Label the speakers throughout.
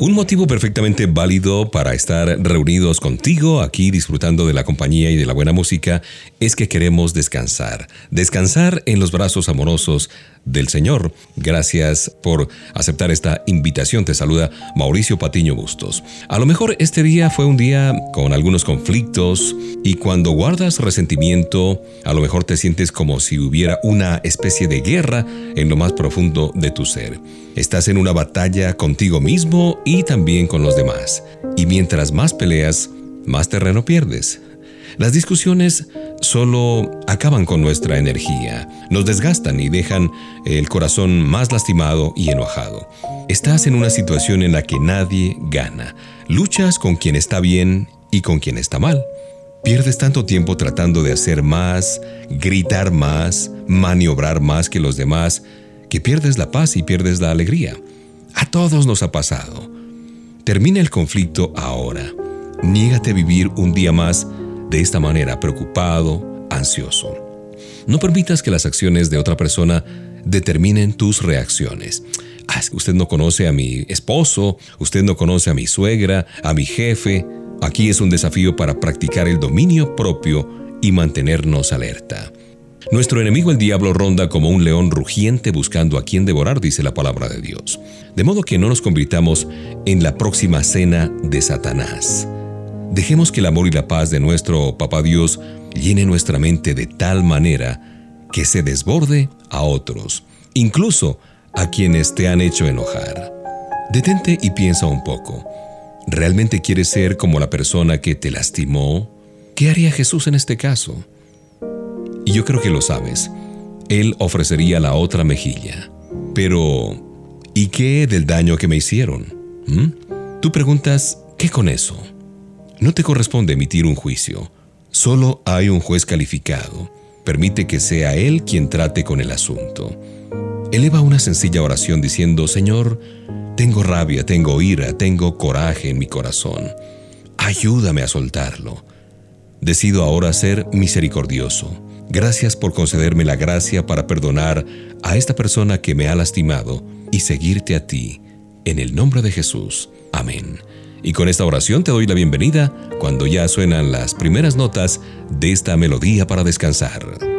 Speaker 1: Un motivo perfectamente válido para estar reunidos contigo aquí disfrutando de la compañía y de la buena música es que queremos descansar, descansar en los brazos amorosos del Señor. Gracias por aceptar esta invitación. Te saluda Mauricio Patiño Bustos. A lo mejor este día fue un día con algunos conflictos y cuando guardas resentimiento, a lo mejor te sientes como si hubiera una especie de guerra en lo más profundo de tu ser. Estás en una batalla contigo mismo y también con los demás. Y mientras más peleas, más terreno pierdes. Las discusiones solo acaban con nuestra energía, nos desgastan y dejan el corazón más lastimado y enojado. Estás en una situación en la que nadie gana. Luchas con quien está bien y con quien está mal. Pierdes tanto tiempo tratando de hacer más, gritar más, maniobrar más que los demás, que pierdes la paz y pierdes la alegría. A todos nos ha pasado. Termina el conflicto ahora. Niégate a vivir un día más de esta manera, preocupado, ansioso. No permitas que las acciones de otra persona determinen tus reacciones. Ah, usted no conoce a mi esposo, usted no conoce a mi suegra, a mi jefe. Aquí es un desafío para practicar el dominio propio y mantenernos alerta. Nuestro enemigo el diablo ronda como un león rugiente buscando a quien devorar, dice la palabra de Dios. De modo que no nos convirtamos en la próxima cena de Satanás. Dejemos que el amor y la paz de nuestro Papá Dios llene nuestra mente de tal manera que se desborde a otros, incluso a quienes te han hecho enojar. Detente y piensa un poco. ¿Realmente quieres ser como la persona que te lastimó? ¿Qué haría Jesús en este caso? Y yo creo que lo sabes. Él ofrecería la otra mejilla. Pero, ¿y qué del daño que me hicieron? ¿Mm? Tú preguntas, ¿qué con eso? No te corresponde emitir un juicio. Solo hay un juez calificado. Permite que sea él quien trate con el asunto. Eleva una sencilla oración diciendo, Señor, tengo rabia, tengo ira, tengo coraje en mi corazón. Ayúdame a soltarlo. Decido ahora ser misericordioso Gracias por concederme la gracia para perdonar a esta persona que me ha lastimado y seguirte a ti. En el nombre de Jesús. Amén. Y con esta oración te doy la bienvenida cuando ya suenan las primeras notas de esta melodía para descansar.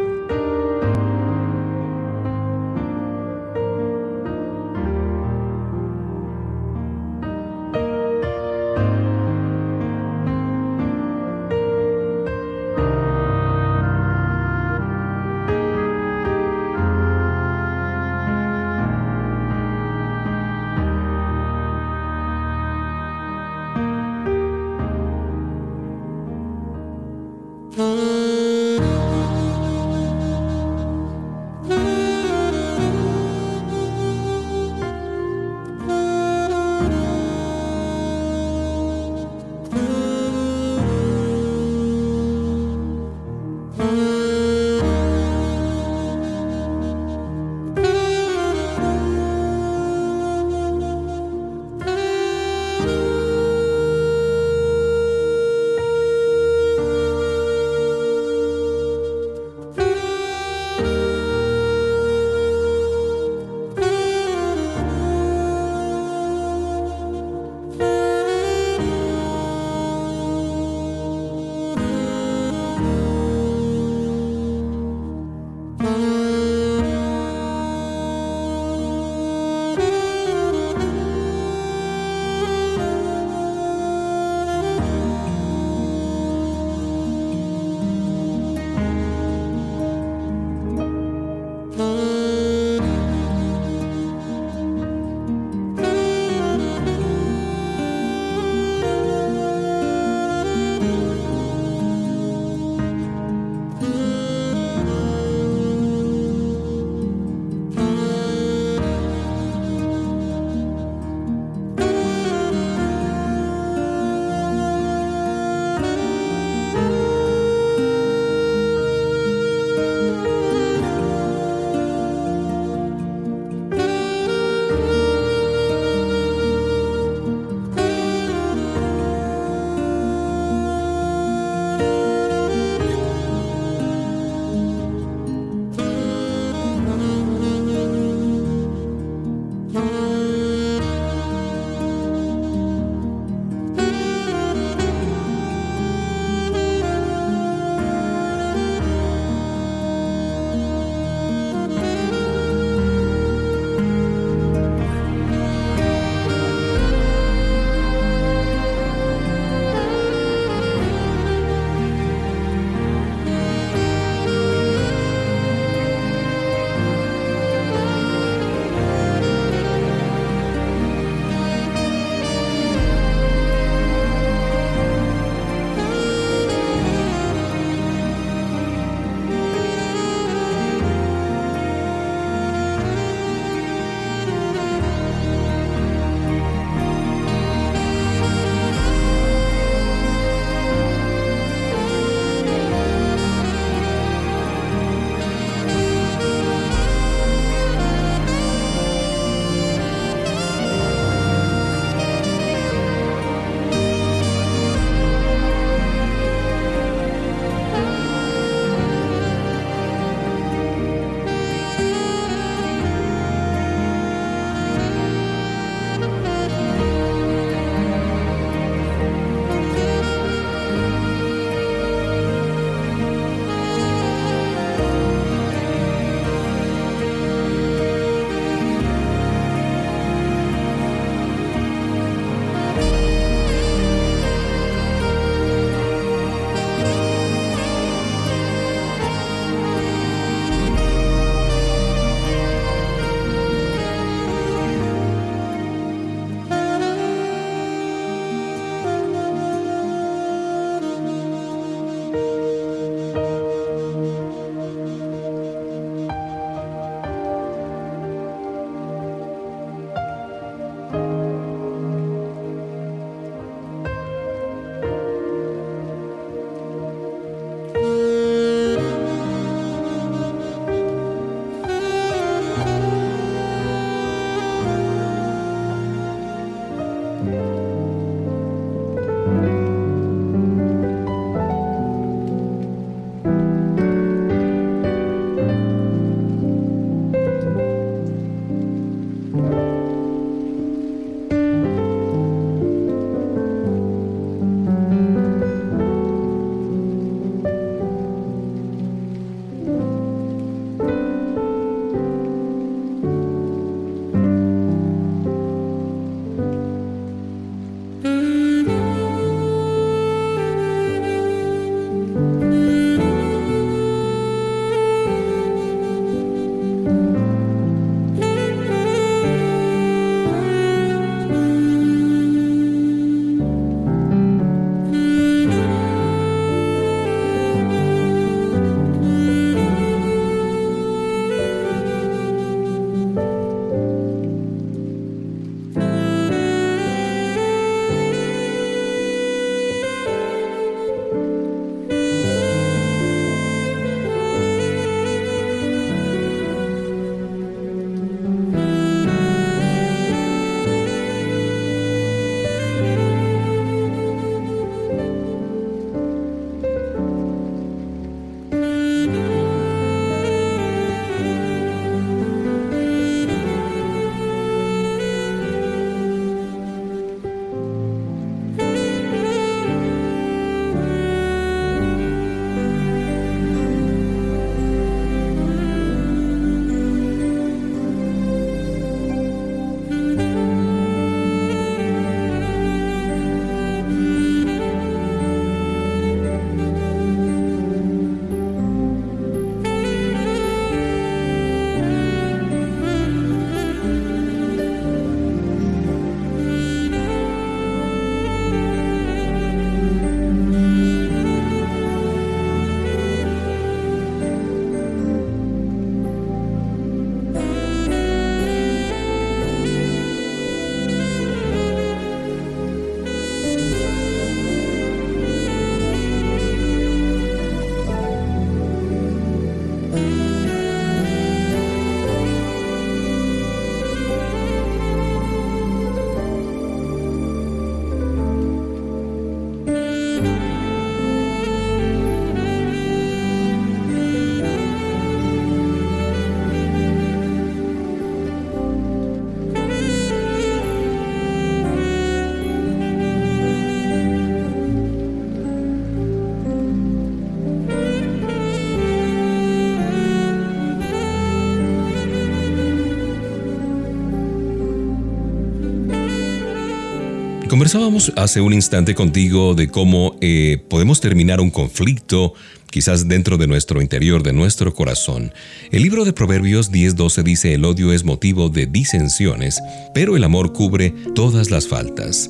Speaker 1: Conversábamos hace un instante contigo de cómo eh, podemos terminar un conflicto, quizás dentro de nuestro interior, de nuestro corazón. El libro de Proverbios 10:12 dice, el odio es motivo de disensiones, pero el amor cubre todas las faltas.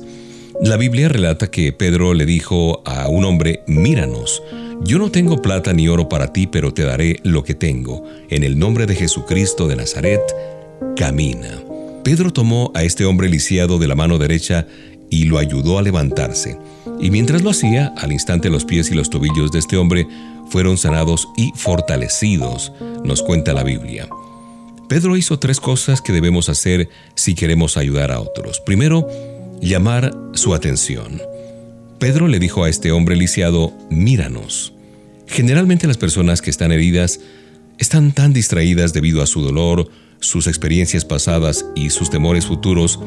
Speaker 1: La Biblia relata que Pedro le dijo a un hombre, míranos, yo no tengo plata ni oro para ti, pero te daré lo que tengo. En el nombre de Jesucristo de Nazaret, camina. Pedro tomó a este hombre lisiado de la mano derecha y lo ayudó a levantarse. Y mientras lo hacía, al instante los pies y los tobillos de este hombre fueron sanados y fortalecidos, nos cuenta la Biblia. Pedro hizo tres cosas que debemos hacer si queremos ayudar a otros. Primero, llamar su atención. Pedro le dijo a este hombre lisiado, míranos. Generalmente las personas que están heridas están tan distraídas debido a su dolor, sus experiencias pasadas y sus temores futuros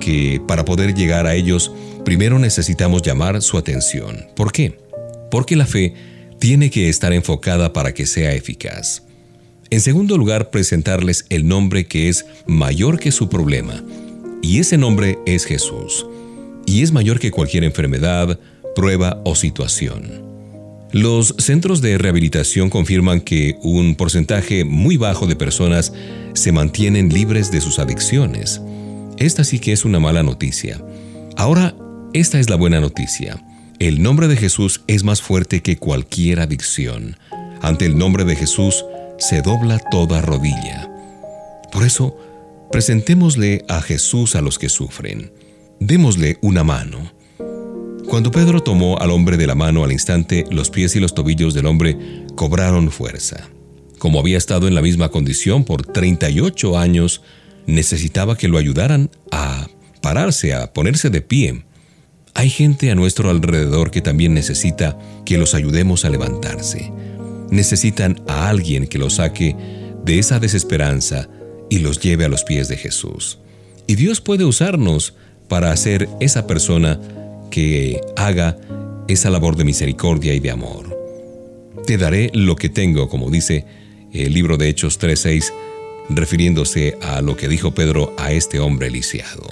Speaker 1: que para poder llegar a ellos, primero necesitamos llamar su atención. ¿Por qué? Porque la fe tiene que estar enfocada para que sea eficaz. En segundo lugar, presentarles el nombre que es mayor que su problema. Y ese nombre es Jesús. Y es mayor que cualquier enfermedad, prueba o situación. Los centros de rehabilitación confirman que un porcentaje muy bajo de personas se mantienen libres de sus adicciones. Esta sí que es una mala noticia. Ahora, esta es la buena noticia. El nombre de Jesús es más fuerte que cualquier adicción. Ante el nombre de Jesús se dobla toda rodilla. Por eso, presentémosle a Jesús a los que sufren. Démosle una mano. Cuando Pedro tomó al hombre de la mano al instante, los pies y los tobillos del hombre cobraron fuerza. Como había estado en la misma condición por 38 años, necesitaba que lo ayudaran a pararse, a ponerse de pie. Hay gente a nuestro alrededor que también necesita que los ayudemos a levantarse. Necesitan a alguien que los saque de esa desesperanza y los lleve a los pies de Jesús. Y Dios puede usarnos para hacer esa persona que haga esa labor de misericordia y de amor. Te daré lo que tengo, como dice el libro de Hechos 3:6 refiriéndose a lo que dijo Pedro a este hombre lisiado.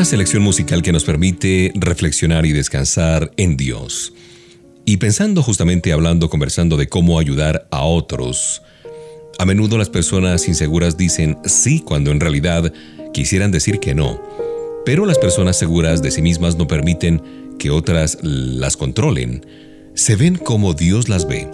Speaker 1: Una selección musical que nos permite reflexionar y descansar en Dios. Y pensando justamente, hablando, conversando de cómo ayudar a otros, a menudo las personas inseguras dicen sí cuando en realidad quisieran decir que no. Pero las personas seguras de sí mismas no permiten que otras las controlen. Se ven como Dios las ve.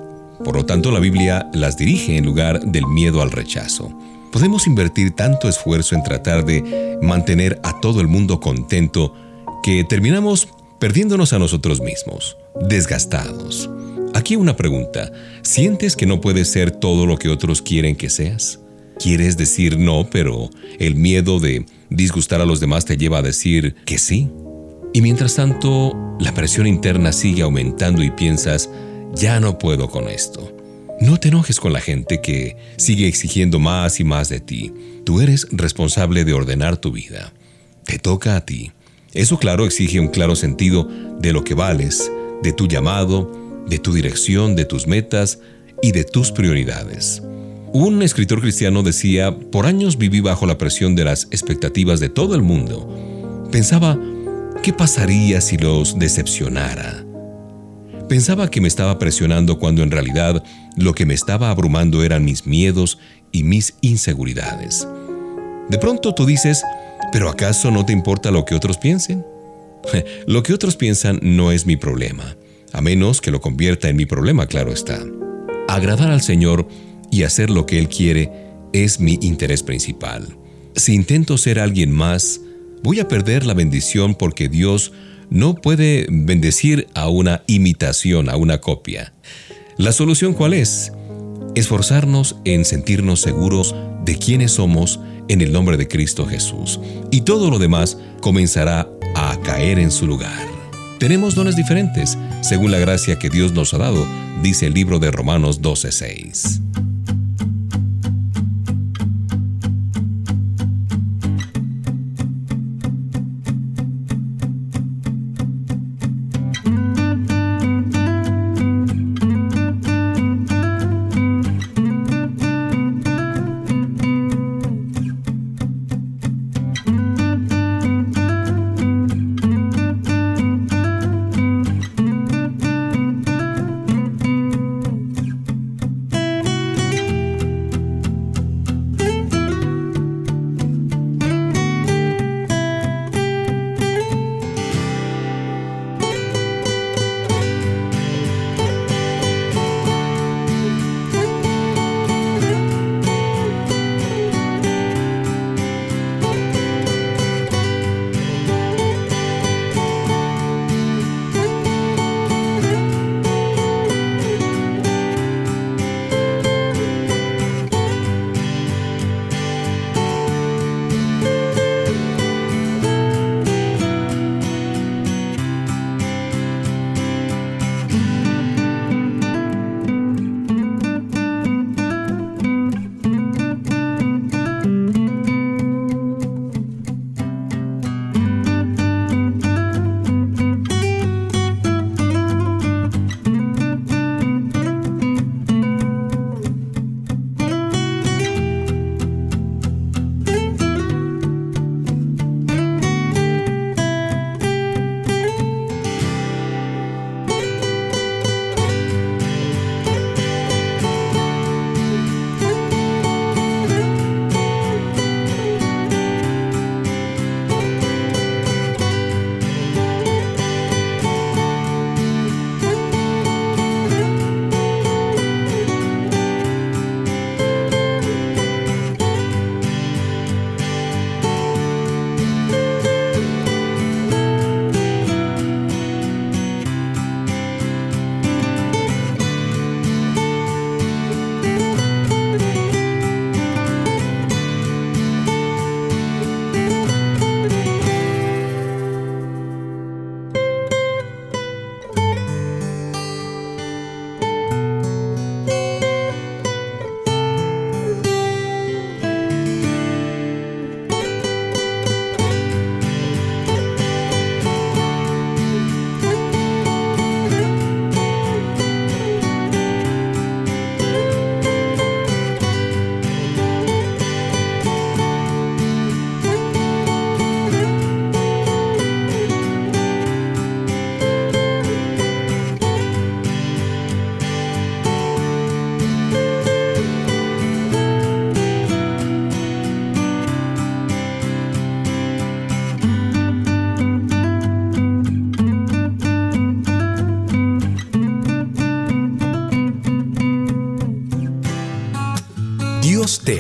Speaker 1: Por lo tanto, la Biblia las dirige en lugar del miedo al rechazo. Podemos invertir tanto esfuerzo en tratar de mantener a todo el mundo contento que terminamos perdiéndonos a nosotros mismos, desgastados. Aquí una pregunta. ¿Sientes que no puedes ser todo lo que otros quieren que seas? Quieres decir no, pero el miedo de disgustar a los demás te lleva a decir que sí. Y mientras tanto, la presión interna sigue aumentando y piensas, ya no puedo con esto. No te enojes con la gente que sigue exigiendo más y más de ti. Tú eres responsable de ordenar tu vida. Te toca a ti. Eso claro exige un claro sentido de lo que vales, de tu llamado, de tu dirección, de tus metas y de tus prioridades. Un escritor cristiano decía, por años viví bajo la presión de las expectativas de todo el mundo. Pensaba, ¿qué pasaría si los decepcionara? Pensaba que me estaba presionando cuando en realidad lo que me estaba abrumando eran mis miedos y mis inseguridades. De pronto tú dices, ¿pero acaso no te importa lo que otros piensen? lo que otros piensan no es mi problema, a menos que lo convierta en mi problema, claro está. Agradar al Señor y hacer lo que Él quiere es mi interés principal. Si intento ser alguien más, voy a perder la bendición porque Dios no puede bendecir a una imitación, a una copia. ¿La solución cuál es? Esforzarnos en sentirnos seguros de quiénes somos en el nombre de Cristo Jesús. Y todo lo demás comenzará a caer en su lugar. Tenemos dones diferentes, según la gracia que Dios nos ha dado, dice el libro de Romanos 12:6.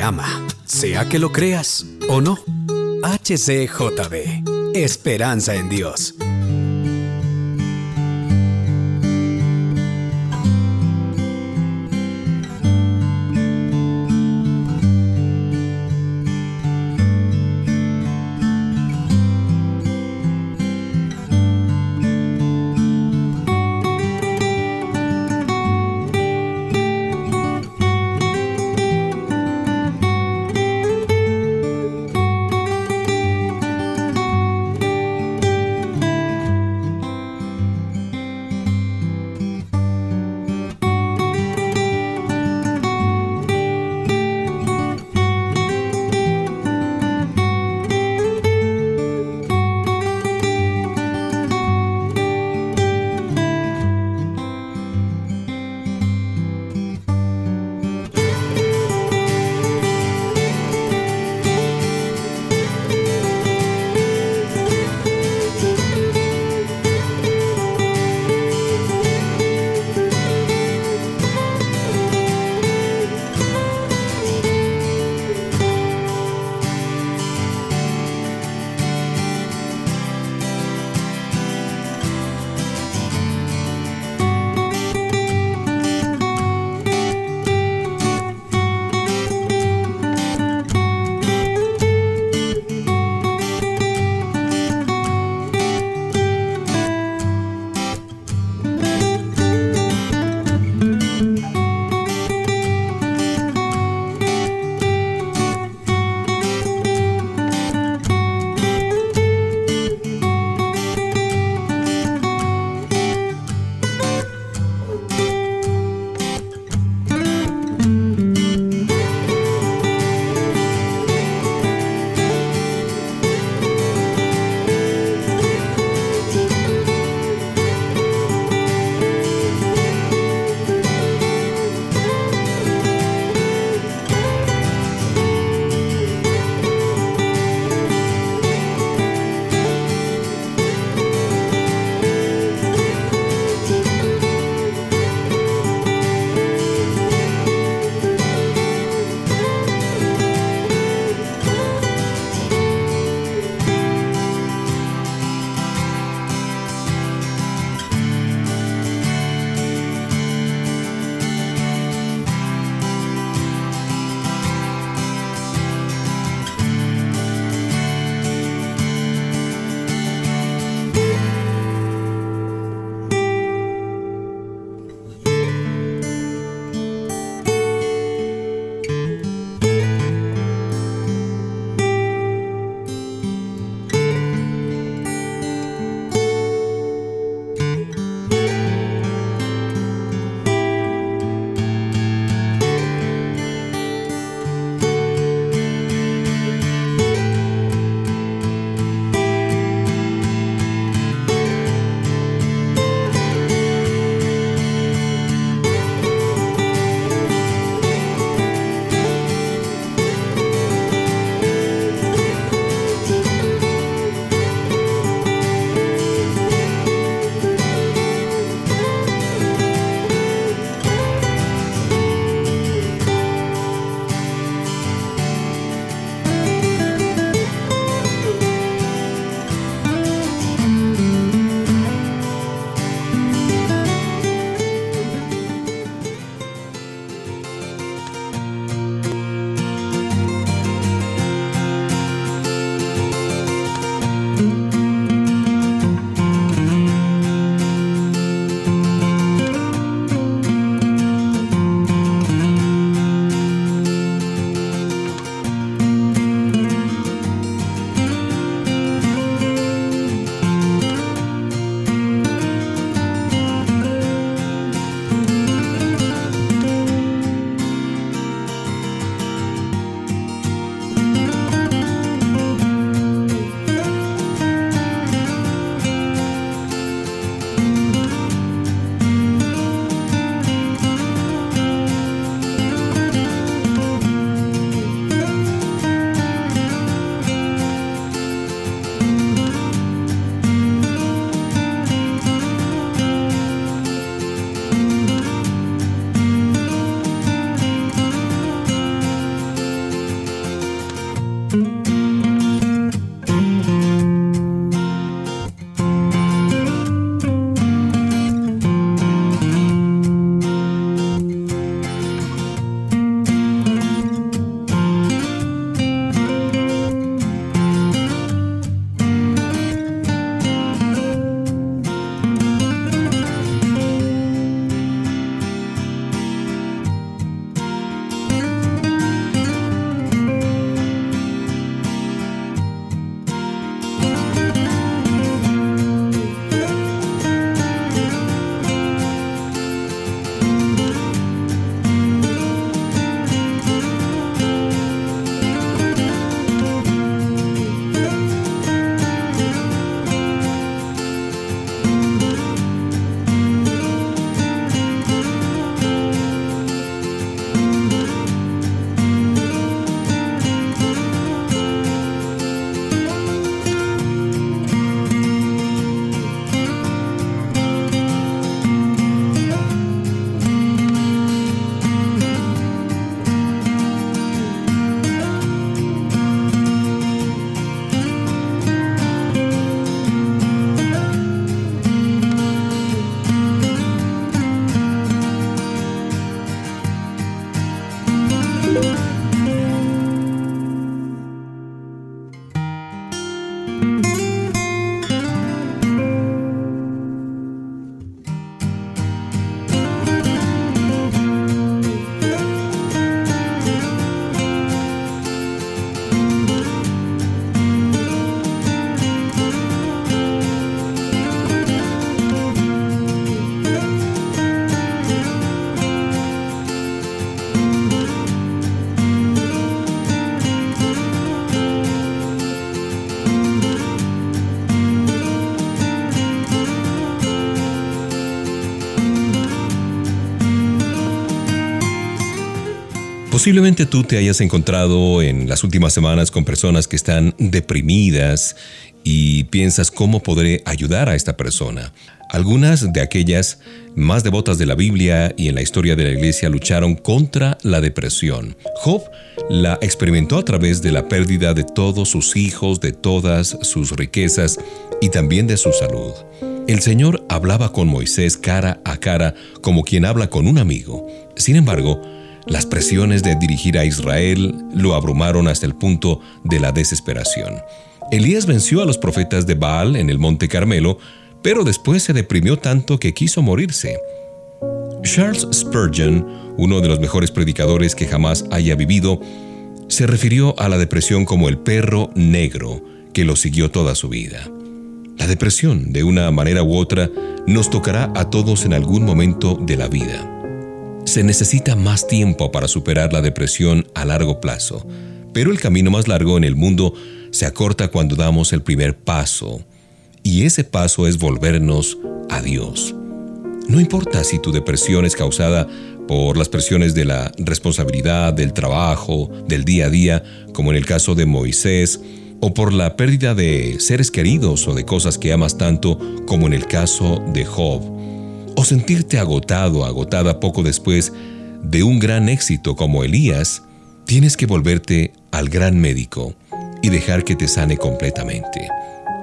Speaker 2: Ama, sea que lo creas o no. HCJB, Esperanza en Dios.
Speaker 1: Posiblemente tú te hayas encontrado en las últimas semanas con personas que están deprimidas y piensas cómo podré ayudar a esta persona. Algunas de aquellas más devotas de la Biblia y en la historia de la iglesia lucharon contra la depresión. Job la experimentó a través de la pérdida de todos sus hijos, de todas sus riquezas y también de su salud. El Señor hablaba con Moisés cara a cara como quien habla con un amigo. Sin embargo, las presiones de dirigir a Israel lo abrumaron hasta el punto de la desesperación. Elías venció a los profetas de Baal en el monte Carmelo, pero después se deprimió tanto que quiso morirse. Charles Spurgeon, uno de los mejores predicadores que jamás haya vivido, se refirió a la depresión como el perro negro que lo siguió toda su vida. La depresión, de una manera u otra, nos tocará a todos en algún momento de la vida. Se necesita más tiempo para superar la depresión a largo plazo, pero el camino más largo en el mundo se acorta cuando damos el primer paso, y ese paso es volvernos a Dios. No importa si tu depresión es causada por las presiones de la responsabilidad, del trabajo, del día a día, como en el caso de Moisés, o por la pérdida de seres queridos o de cosas que amas tanto, como en el caso de Job, o sentirte agotado, agotada poco después de un gran éxito como Elías, tienes que volverte al gran médico y dejar que te sane completamente.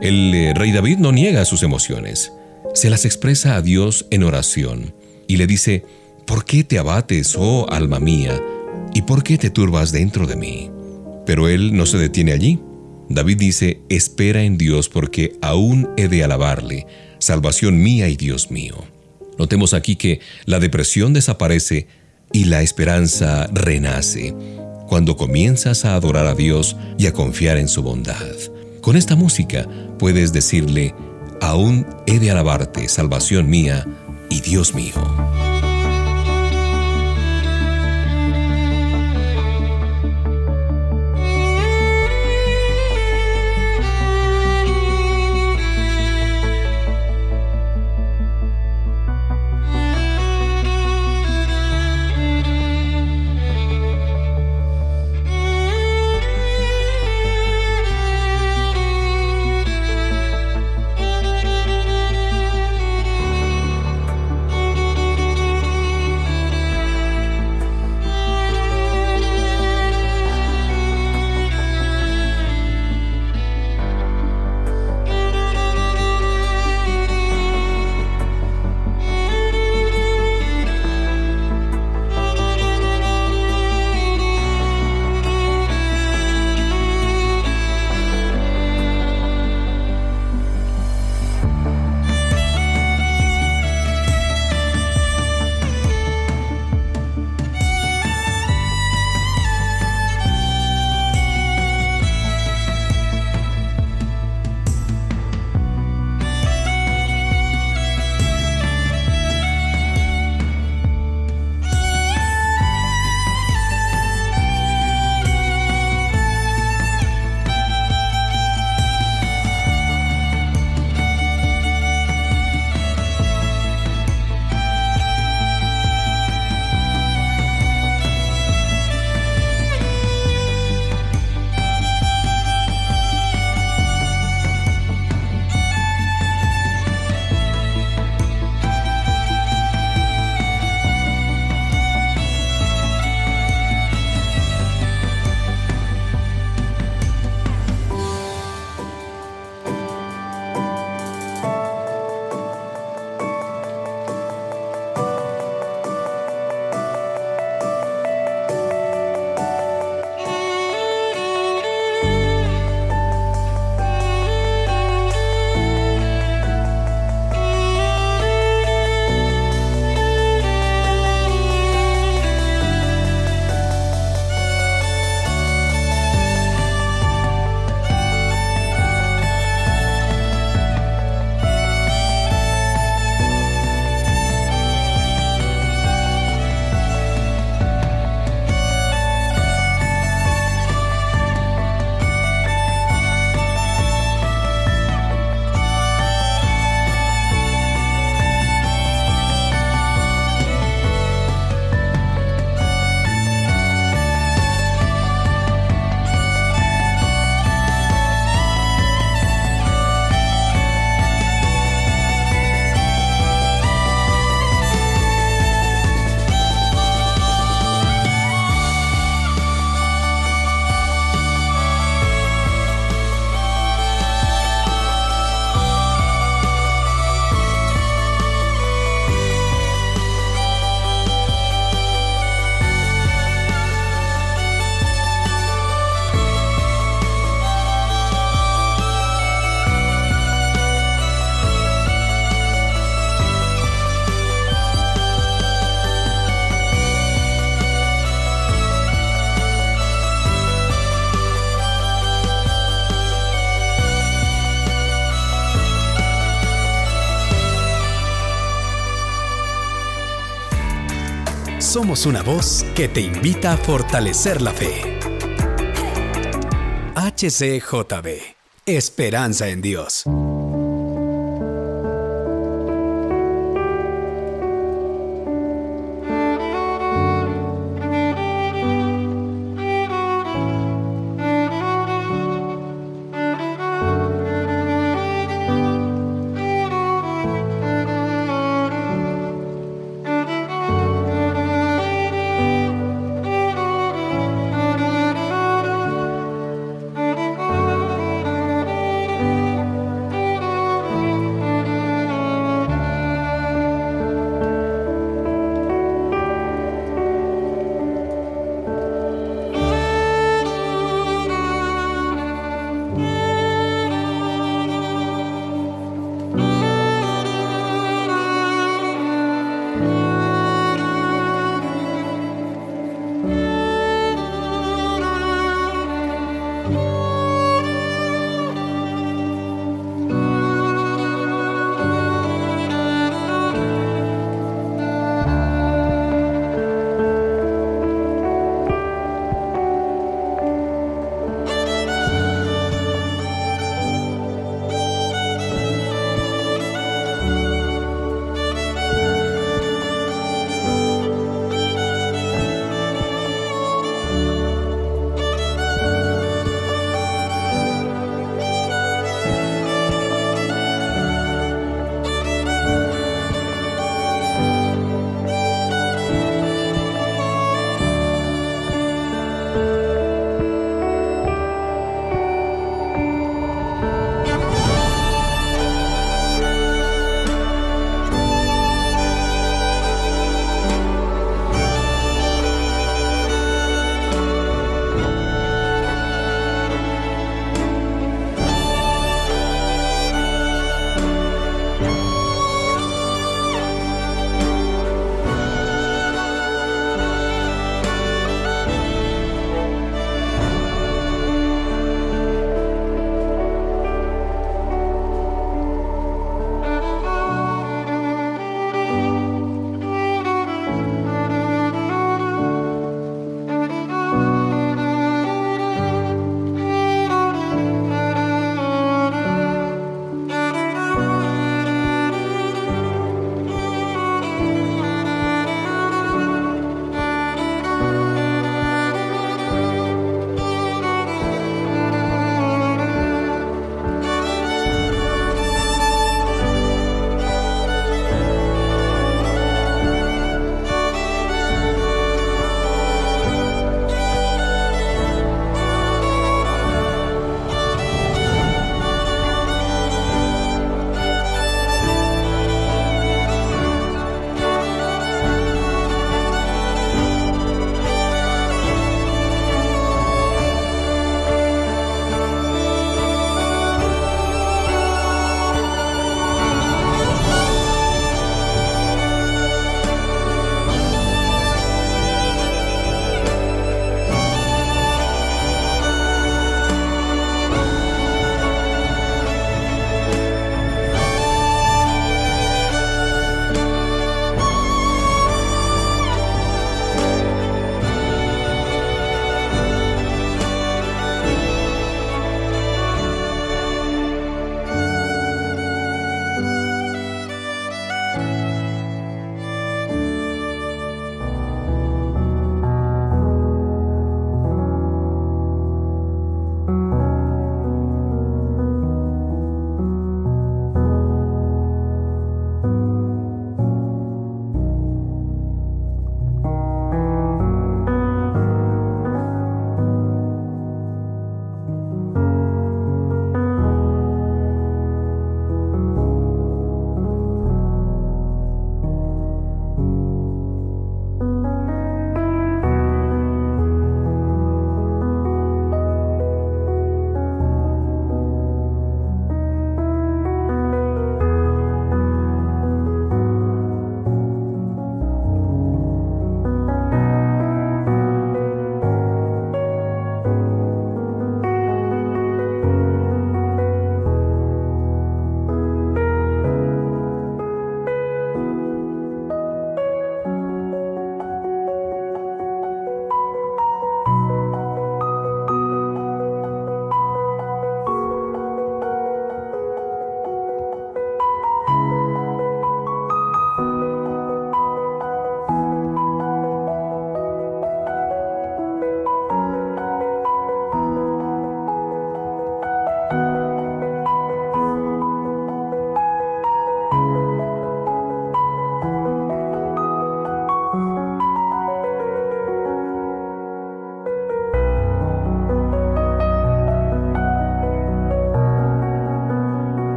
Speaker 1: El eh, rey David no niega sus emociones, se las expresa a Dios en oración y le dice, ¿por qué te abates, oh alma mía? ¿Y por qué te turbas dentro de mí? Pero él no se detiene allí. David dice, espera en Dios porque aún he de alabarle, salvación mía y Dios mío. Notemos aquí que la depresión desaparece y la esperanza renace cuando comienzas a adorar a Dios y a confiar en su bondad. Con esta música puedes decirle, aún he de alabarte, salvación mía y Dios mío.
Speaker 2: Somos una voz que te invita a fortalecer la fe. HCJB. Esperanza en Dios.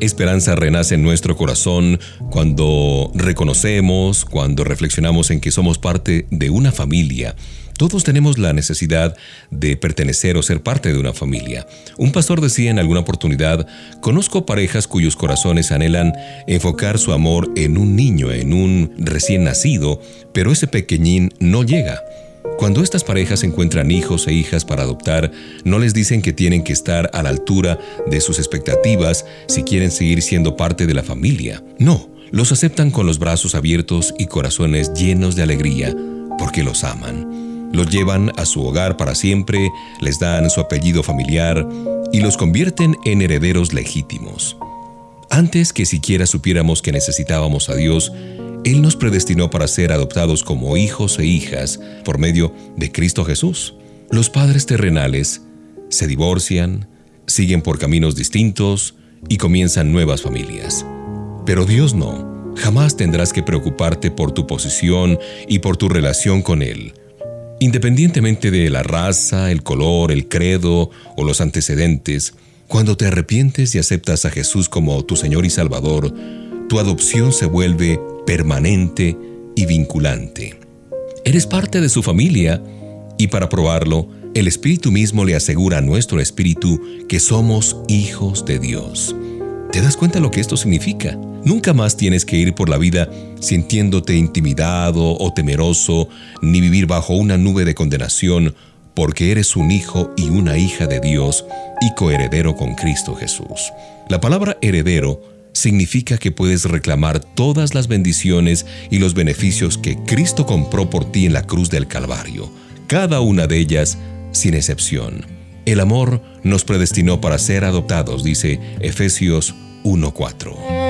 Speaker 1: Esperanza renace en nuestro corazón cuando reconocemos, cuando reflexionamos en que somos parte de una familia? Todos tenemos la necesidad de pertenecer o ser parte de una familia. Un pastor decía en alguna oportunidad, conozco parejas cuyos corazones anhelan enfocar su amor en un niño, en un recién nacido, pero ese pequeñín no llega. Cuando estas parejas encuentran hijos e hijas para adoptar, no les dicen que tienen que estar a la altura de sus expectativas si quieren seguir siendo parte de la familia. No, los aceptan con los brazos abiertos y corazones llenos de alegría porque los aman. Los llevan a su hogar para siempre, les dan su apellido familiar y los convierten en herederos legítimos. Antes que siquiera supiéramos que necesitábamos a Dios, él nos predestinó para ser adoptados como hijos e hijas por medio de Cristo Jesús. Los padres terrenales se divorcian, siguen por caminos distintos y comienzan nuevas familias. Pero Dios no. Jamás tendrás que preocuparte por tu posición y por tu relación con Él. Independientemente de la raza, el color, el credo o los antecedentes, cuando te arrepientes y aceptas a Jesús como tu Señor y Salvador, tu adopción se vuelve permanente y vinculante. Eres parte de su familia y para probarlo, el Espíritu mismo le asegura a nuestro espíritu que somos hijos de Dios. ¿Te das cuenta lo que esto significa? Nunca más tienes que ir por la vida sintiéndote intimidado o temeroso, ni vivir bajo una nube de condenación, porque eres un hijo y una hija de Dios y coheredero con Cristo Jesús. La palabra heredero significa que puedes reclamar todas las bendiciones y los beneficios que Cristo compró por ti en la cruz del Calvario, cada una de ellas sin excepción. El amor nos predestinó para ser adoptados, dice Efesios 1.4.